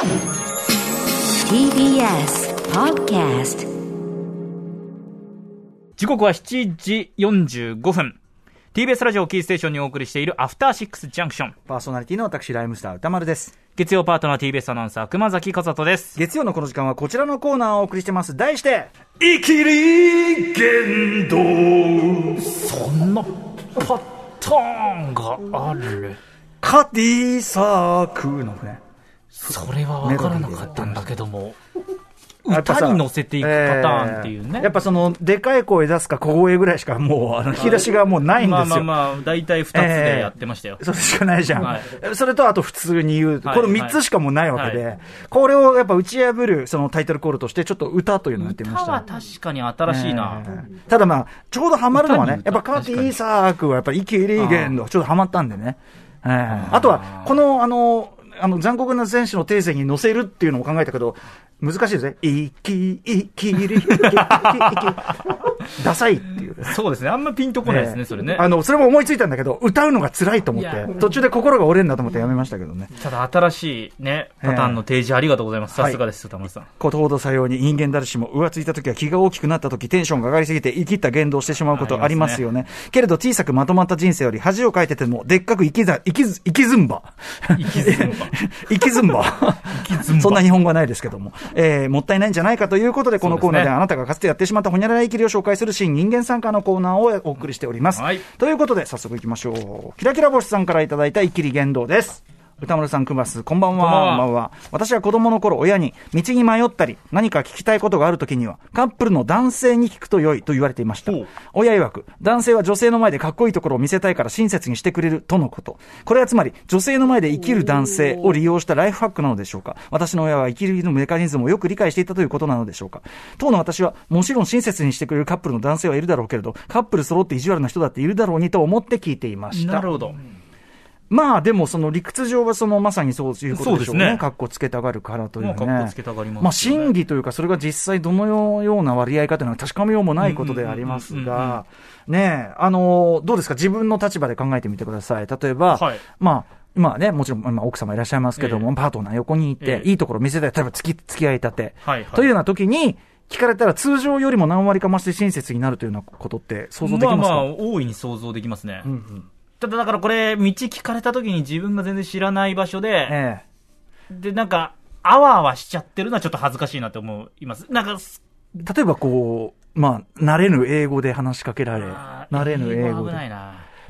TBS Podcast 時刻は7時45分。TBS ラジオキーステーションにお送りしているアフターシックスジャンクション。パーソナリティの私、ライムスター歌丸です。月曜パートナー TBS アナウンサー熊崎和人です。月曜のこの時間はこちらのコーナーをお送りしてます。題して、生きり言動。そんなパターンがある。カディサークのね。それは分からなかったんだけども。歌に乗せていくパターンっていうね。えーやっぱその、でかい声出すか小声ぐらいしかもう、あの、引き出しがもうないんですよ。まあまあまあ、大体2つでやってましたよ。それしかないじゃん。はいそれとあと普通に言う。はいこの3つしかもうないわけで、はこれをやっぱ打ち破るそのタイトルコールとして、ちょっと歌というのをやってみました。歌は確かに新しいな。えーただまあ、ちょうどハマるのはね、やっぱカーティーサークはやっぱりイキリゲンド、ちょっとハマったんでね。えーあとは、この、あの、あの、残酷な選手の定性に乗せるっていうのも考えたけど、難しいですね。イキ、イキリ、イキ、イキ、イキ。ダサいっていう。そうですね。あんまピンとこないですね、えーそれね。あの、それも思いついたんだけど、歌うのが辛いと思って、途中で心が折れるんだと思ってやめましたけどね。ただ新しいね、パターンの提示ありがとうございます。さすがです、田村さん。ことほどさように人間誰しも浮ついた時は気が大きくなった時テンションが上がりすぎて生きった言動をしてしまうことありますよね。けれど小さくまとまった人生より恥をかいててもでっかく生きざ、生きず、生きずんば。生きずんば 生きずんば。そんな日本語はないですけども。えー、もったいないんじゃないかということで、このコーナーであなたがかつてやってしまったほにゃらら生きりを紹介する新人間参加のコーナーをお送りしております。はいということで、早速行きましょう。キラキラ星さんからいただいた生きり言動です。歌丸さん、くます。こんばんは。こんばんは私は子供の頃、親に、道に迷ったり、何か聞きたいことがあるときには、カップルの男性に聞くと良いと言われていました。親曰く、男性は女性の前でかっこいいところを見せたいから親切にしてくれるとのこと。これはつまり、女性の前で生きる男性を利用したライフハックなのでしょうか。私の親は生きるメカニズムをよく理解していたということなのでしょうか。当の私は、もちろん親切にしてくれるカップルの男性はいるだろうけれど、カップル揃って意地悪な人だっているだろうにと思って聞いていました。なるほど。まあでもその理屈上はそのまさにそういうことでしょうね。かっこつけたがるからというね。まあかっこつけたがりますまあ真偽というか、それが実際どのような割合かというのは確かめようもないことでありますが、ねえ、あの、どうですか？自分の立場で考えてみてください。例えば、はいまあ、まあね、もちろん、まあ、奥様いらっしゃいますけども、ええパートナー横にいて、ええいいところ見せたい。例えば付き、付き合いたて。はいはいというような時に、聞かれたら通常よりも何割か増して親切になるというようなことって想像できますか、まあまあ、大いに想像できますね。うんうんただだからこれ、道聞かれた時に自分が全然知らない場所で、えで、なんか、あわあわしちゃってるのはちょっと恥ずかしいなって思います。なんか、え例えばこう、まあ、慣れぬ英語で話しかけられ、慣れぬ英語で。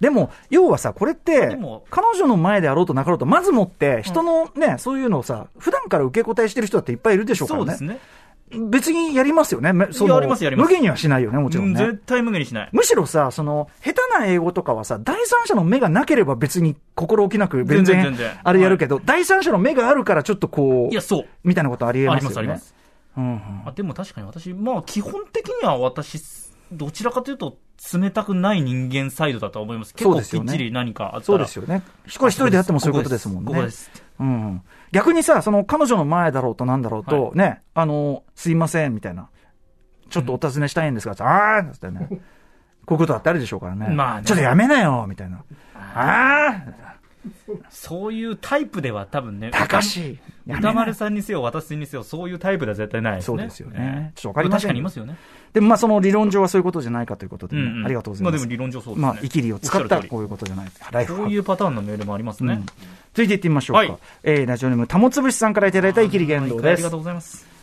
でも、要はさ、これって彼女の前であろうとなかろうと、まずもって、人のね、そういうのをさ、普段から受け答えしてる人だっていっぱいいるでしょうからね。そうですね。別にやりますよね。めそのやりますやります無限にはしないよね、もちろんね。絶対無限にしない。むしろさ、その、下手な英語とかはさ、第三者の目がなければ別に心置きなく全然全然あれやるけど、第三者の目があるからちょっとこういや、、そう。みたいなことありえあますよね。りますあります。うんうんあでも確かに私、まあ基本的には私、どちらかというと冷たくない人間サイドだと思います。結構そうですよねきっちり何かあったら。そうですよね。これ一人でやってもそういうことですもんね。ここです。うん。逆にさ、その彼女の前だろうとなんだろうと、ね、あの、すいません、みたいな。ちょっとお尋ねしたいんですが、あーってね。こういうことだってあるでしょうからね。まあねちょっとやめなよ、みたいな。あそういうタイプでは多分ね、ー高し歌丸さんにせよ、私にせよ、そういうタイプでは絶対ないですね。そうですよねちょっとわかりません確かにいますよね。でもまあその理論上はそういうことじゃないかということでね、ありがとうございます。まあでも理論上そうですね。まあ、イキリを使ったこういうことじゃない。ライフこういうパターンのメールもありますね。うん続いていってみましょうか。はいえー、ラジオネーム、たもつぶしさんからいただいたイキリ言動ですありがと。うございます。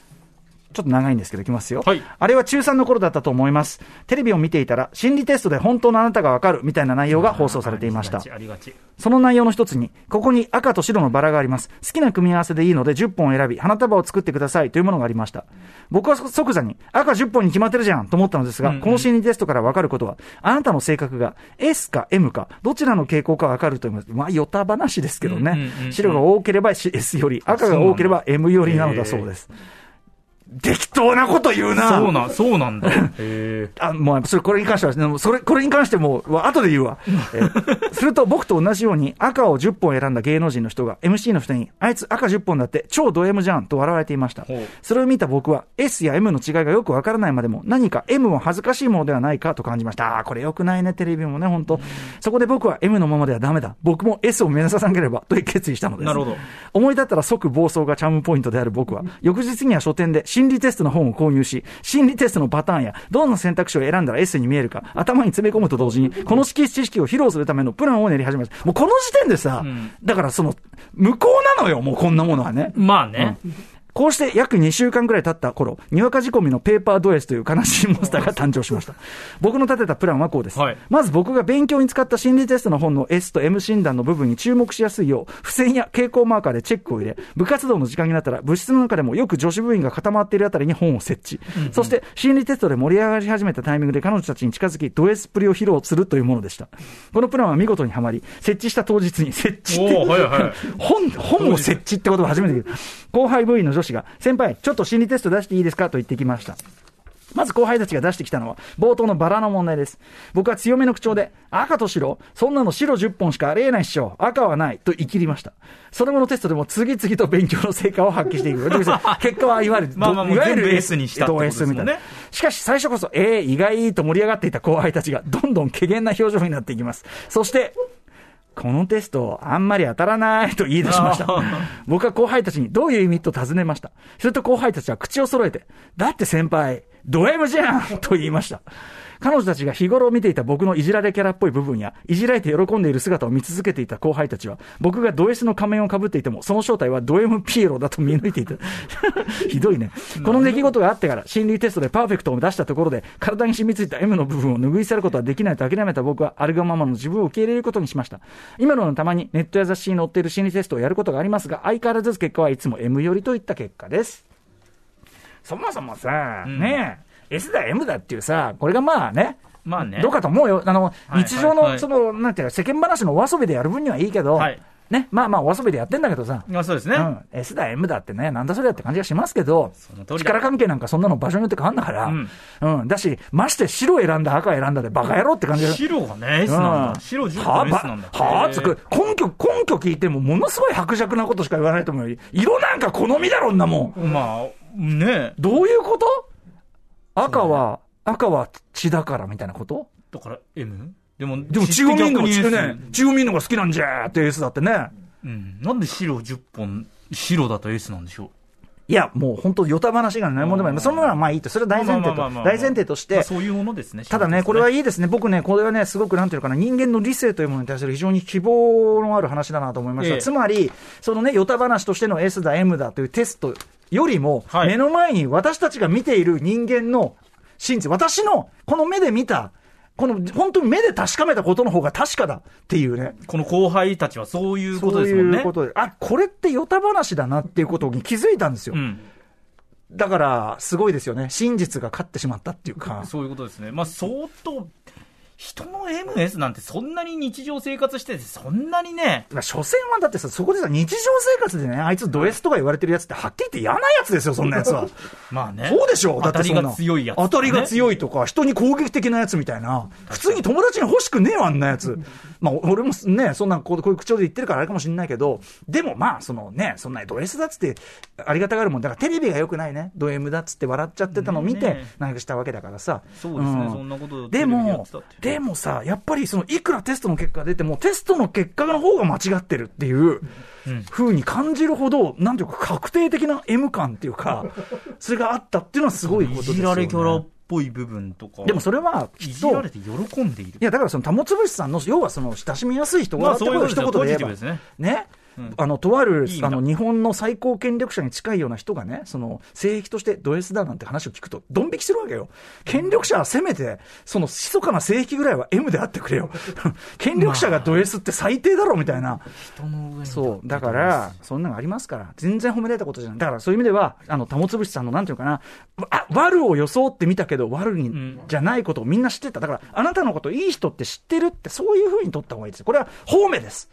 ちょっと長いんですけど、いきますよ。はいあれは中3の頃だったと思います。テレビを見ていたら、心理テストで本当のあなたがわかるみたいな内容が放送されていました。その内容の一つに、ここに赤と白のバラがあります。好きな組み合わせでいいので10本選び、花束を作ってくださいというものがありました。僕は即座に、赤10本に決まってるじゃんと思ったのですが、うんうんこの心理テストからわかることは、あなたの性格が S か M か、どちらの傾向かわかると思います。まあ、よた話ですけどね。白が多ければ S より、赤が多ければ M よりなのだそうです。適当なこと言うな。そうな、そうなんだ。あ、もう、それ、これに関しては、それ、これに関しても、わ後で言うわ。えー すると、僕と同じように赤を10本選んだ芸能人の人が、MC の人に、あいつ赤10本だって、超ド M じゃん、と笑われていました。それを見た僕は、S や M の違いがよくわからないまでも、何か M も恥ずかしいものではないかと感じました。あーこれよくないね、テレビもね、本当そこで僕は M のままではダメだ。僕も S を目指さなければ、という決意したのです。なるほど思い立ったら即暴走がチャームポイントである僕は、翌日には書店で心理テストの本を購入し、心理テストのパターンや、どんな選択肢を選んだら S に見えるか、頭に詰め込むと同時に、この識知識を披露するためのプランを練り始めました。もうこの時点でさ、んだからその、向こうなのよ、もうこんなものはね。まあね。こうして約2週間くらい経った頃、にわか仕込みのペーパード S という悲しいモンスターが誕生しました。僕の立てたプランはこうです。はいまず僕が勉強に使った心理テストの本の S と M 診断の部分に注目しやすいよう、付箋や蛍光マーカーでチェックを入れ、部活動の時間になったら部室の中でもよく女子部員が固まっているあたりに本を設置。そして心理テストで盛り上がり始めたタイミングで彼女たちに近づき、ド S プリを披露するというものでした。このプランは見事にはまり、設置した当日に設置ってはいはい本、本を設置ってことを初めて聞いた。後輩部員の女子が、先輩、ちょっと心理テスト出していいですか？と言ってきました。まず後輩たちが出してきたのは、冒頭のバラの問題です。僕は強めの口調で、赤と白そんなの白10本しかありえないっしょ赤はないと言い切りました。その後のテストでも次々と勉強の成果を発揮していく。結果はいわゆる、まあまあいわゆる S にしたとねえっと S みたいなしかし最初こそ、えー、意外と盛り上がっていた後輩たちが、どんどん怪げな表情になっていきます。そして、このテスト、あんまり当たらないと言い出しました。僕は後輩たちにどういう意味と尋ねました。すると後輩たちは口を揃えて、だって先輩、ド M じゃんと言いました。彼女たちが日頃見ていた僕のいじられキャラっぽい部分や、いじられて喜んでいる姿を見続けていた後輩たちは、僕がド S の仮面をかぶっていても、その正体はド M ピエロだと見抜いていた。ひどいね。この出来事があってから、心理テストでパーフェクトを出したところで、体に染みついた M の部分を拭い去ることはできないと諦めた僕は、あるがままの自分を受け入れることにしました。今のたまにネットや雑誌に載っている心理テストをやることがありますが、相変わらず結果はいつも M よりといった結果です。そもそもさ、うんねえ、S だ M だっていうさ、これがまあね、まあね。どうかと思うよ。あの、はい日常の、その、なんていうか、世間話のお遊びでやる分にはいいけど、はいね、まあまあお遊びでやってんだけどさ、まあそうですね。うん、S だ M だってね、なんだそれだって感じがしますけど力関係なんかそんなの場所によって変わんだから、うんうん、だし、まして白選んだ赤選んだでバカ野郎って感じが白がね、S なんだ。白10は個 S なんだ。あ、はあ、つへく、根拠、根拠聞いても、ものすごい薄弱なことしか言わないと思うよ。色なんか好みだろんなもん。ーまあ、ねどういうこと？赤は、赤は血だからみたいなこと？だから M? でも、でも血を見んのが血って逆に好きねを見んのが好きなんじゃーって S だってね。うん。なんで白10本、白だと S なんでしょう？いや、もう本当、よた話が何もでもない。そんなのはまあいいと。それは大前提と、大前提として、まあそういうものですね。ただね、これはいい。いですね。僕ね、これはね、すごくなんていうのかな、人間の理性というものに対する非常に希望のある話だなと思いました。ええつまり、そのね、ヨタ話としての S だ、M だというテストよりも、はい目の前に私たちが見ている人間の真実、私のこの目で見た、この本当に目で確かめたことの方が確かだっていうね。この後輩たちはそういうこそうとですもんね。いうことで、あ、これってヨタ話だなっていうことに気づいたんですよ。うん。だから、すごいですよね。真実が勝ってしまったっていうか。そういうことですね。まあ、相当、人の MS なんてそんなに日常生活してて、そんなにね、まあ、所詮はだってさ、そこでさ、日常生活でね、あいつド S とか言われてるやつって、はっきり言って嫌なやつですよ、そんなやつは。まあね。そうでしょ？だってそんな当たりが強いやつ、当たりがい。強いとか、人に攻撃的なやつみたいな。普通に友達に欲しくねえわ、あんなやつ。まあ、俺もね、そんな、こうこういう口調で言ってるからあれかもしれないけど、でもまあ、そのね、そんなド S だっつって、ありがたがるもん。だからテレビが良くないね。ド M だっつって笑っちゃってたのを見てねんかしたわけだからさ。そうですね、んそんなことでもでもさ、やっぱりその、いくらテストの結果が出ても、テストの結果の方が間違ってるっていう、風に感じるほど、なんていうか、確定的な M 感っていうか、それがあったっていうのはすごいことですよ、ね。ぽい部分とか。でもそれは、いきっと、じられて喜んでいる。いや、だからその、たもつぶしさんの、要はその、親しみやすい人柄まあってことを一言で言えば、そういうことですよポジティブですね。あの、とあるあの、日本の最高権力者に近いような人がね、その、性癖としてド S だなんて話を聞くと、ドン引きするわけよ。権力者はせめて、その、密かな性癖ぐらいは M であってくれよ。権力者がド S って最低だろ、みたいな。人の上にそう。だから、そんなのありますから。全然褒められたことじゃない。だから、そういう意味では、あの、たもつぶしさんの、なんていうのかな、あ、悪を装ってみたけど、悪に、んじゃないことをみんな知ってた。だから、あなたのこといい人って知ってるって、そういうふうに取った方がいいですよ。これは、褒めです。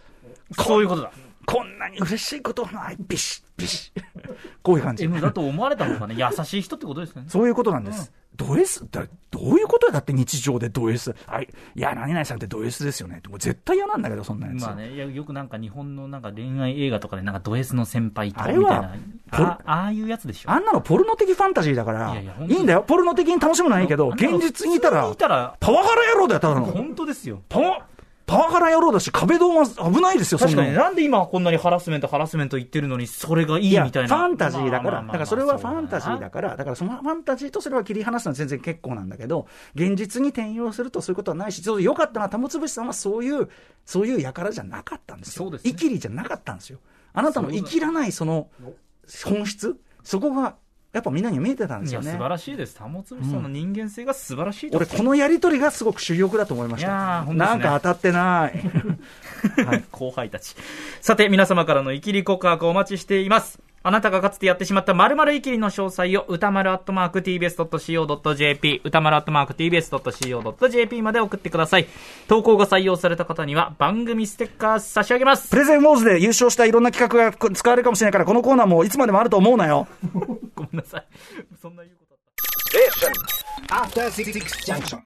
そういうことだ。こんなに嬉しいことはない。ビシッ、ビシッ。こういう感じ。M だと思われた方がね、優しい人ってことですよね。そういうことなんです。ド S? だどういうことだって日常でド S。あいいや、何々さんってド S ですよね。もう絶対嫌なんだけど、そんなやつ。まあね、よくなんか日本のなんか恋愛映画とかでなんかド S の先輩とあれはみたいな。あああいうやつでしょ。あんなのポルノ的ファンタジーだから、いいやいや本当いんだよ。ポルノ的に楽しむのはいいけど、現実にいたらたら、パワハラ野郎だよ、ただの。本当ですよ。パワ、パワハラ野郎だし、壁ドンは危ないですよ、確かに、なんで今こんなにハラスメント、ハラスメント言ってるのに、それがいいみたいな。ァンタジーだから、だからそれはファンタジーだから、だからそのファンタジーとそれは切り離すのは全然結構なんだけど、現実に転用するとそういうことはないし、ちょっと良かったのは、玉潰さんはそういう、そういう輩じゃなかったんですよ。そうですね。生きりじゃなかったんですよ。あなたの生きらないその本質、そこが、やっぱみんなに見えてたんですいや、よね素。晴らしいです。玉つさんの人間性が素晴らしいと俺、このやりとりがすごく主力だと思いましいやーた。ほんとですねなんか当たってない。はい、後輩たち。さて、皆様からのイキリ告白お待ちしています。あなたがかつてやってしまった〇〇イキリの詳細を歌丸アットマーク tbs.co.jp 歌丸アットマーク tbs.co.jp まで送ってください。投稿が採用された方には番組ステッカー差し上げますプ。レゼンウォーズで優勝したいろんな企画が使われるかもしれないから、このコーナーもいつまでもあると思うなよ。ごめんなさい。そんな言うことだった。Junction.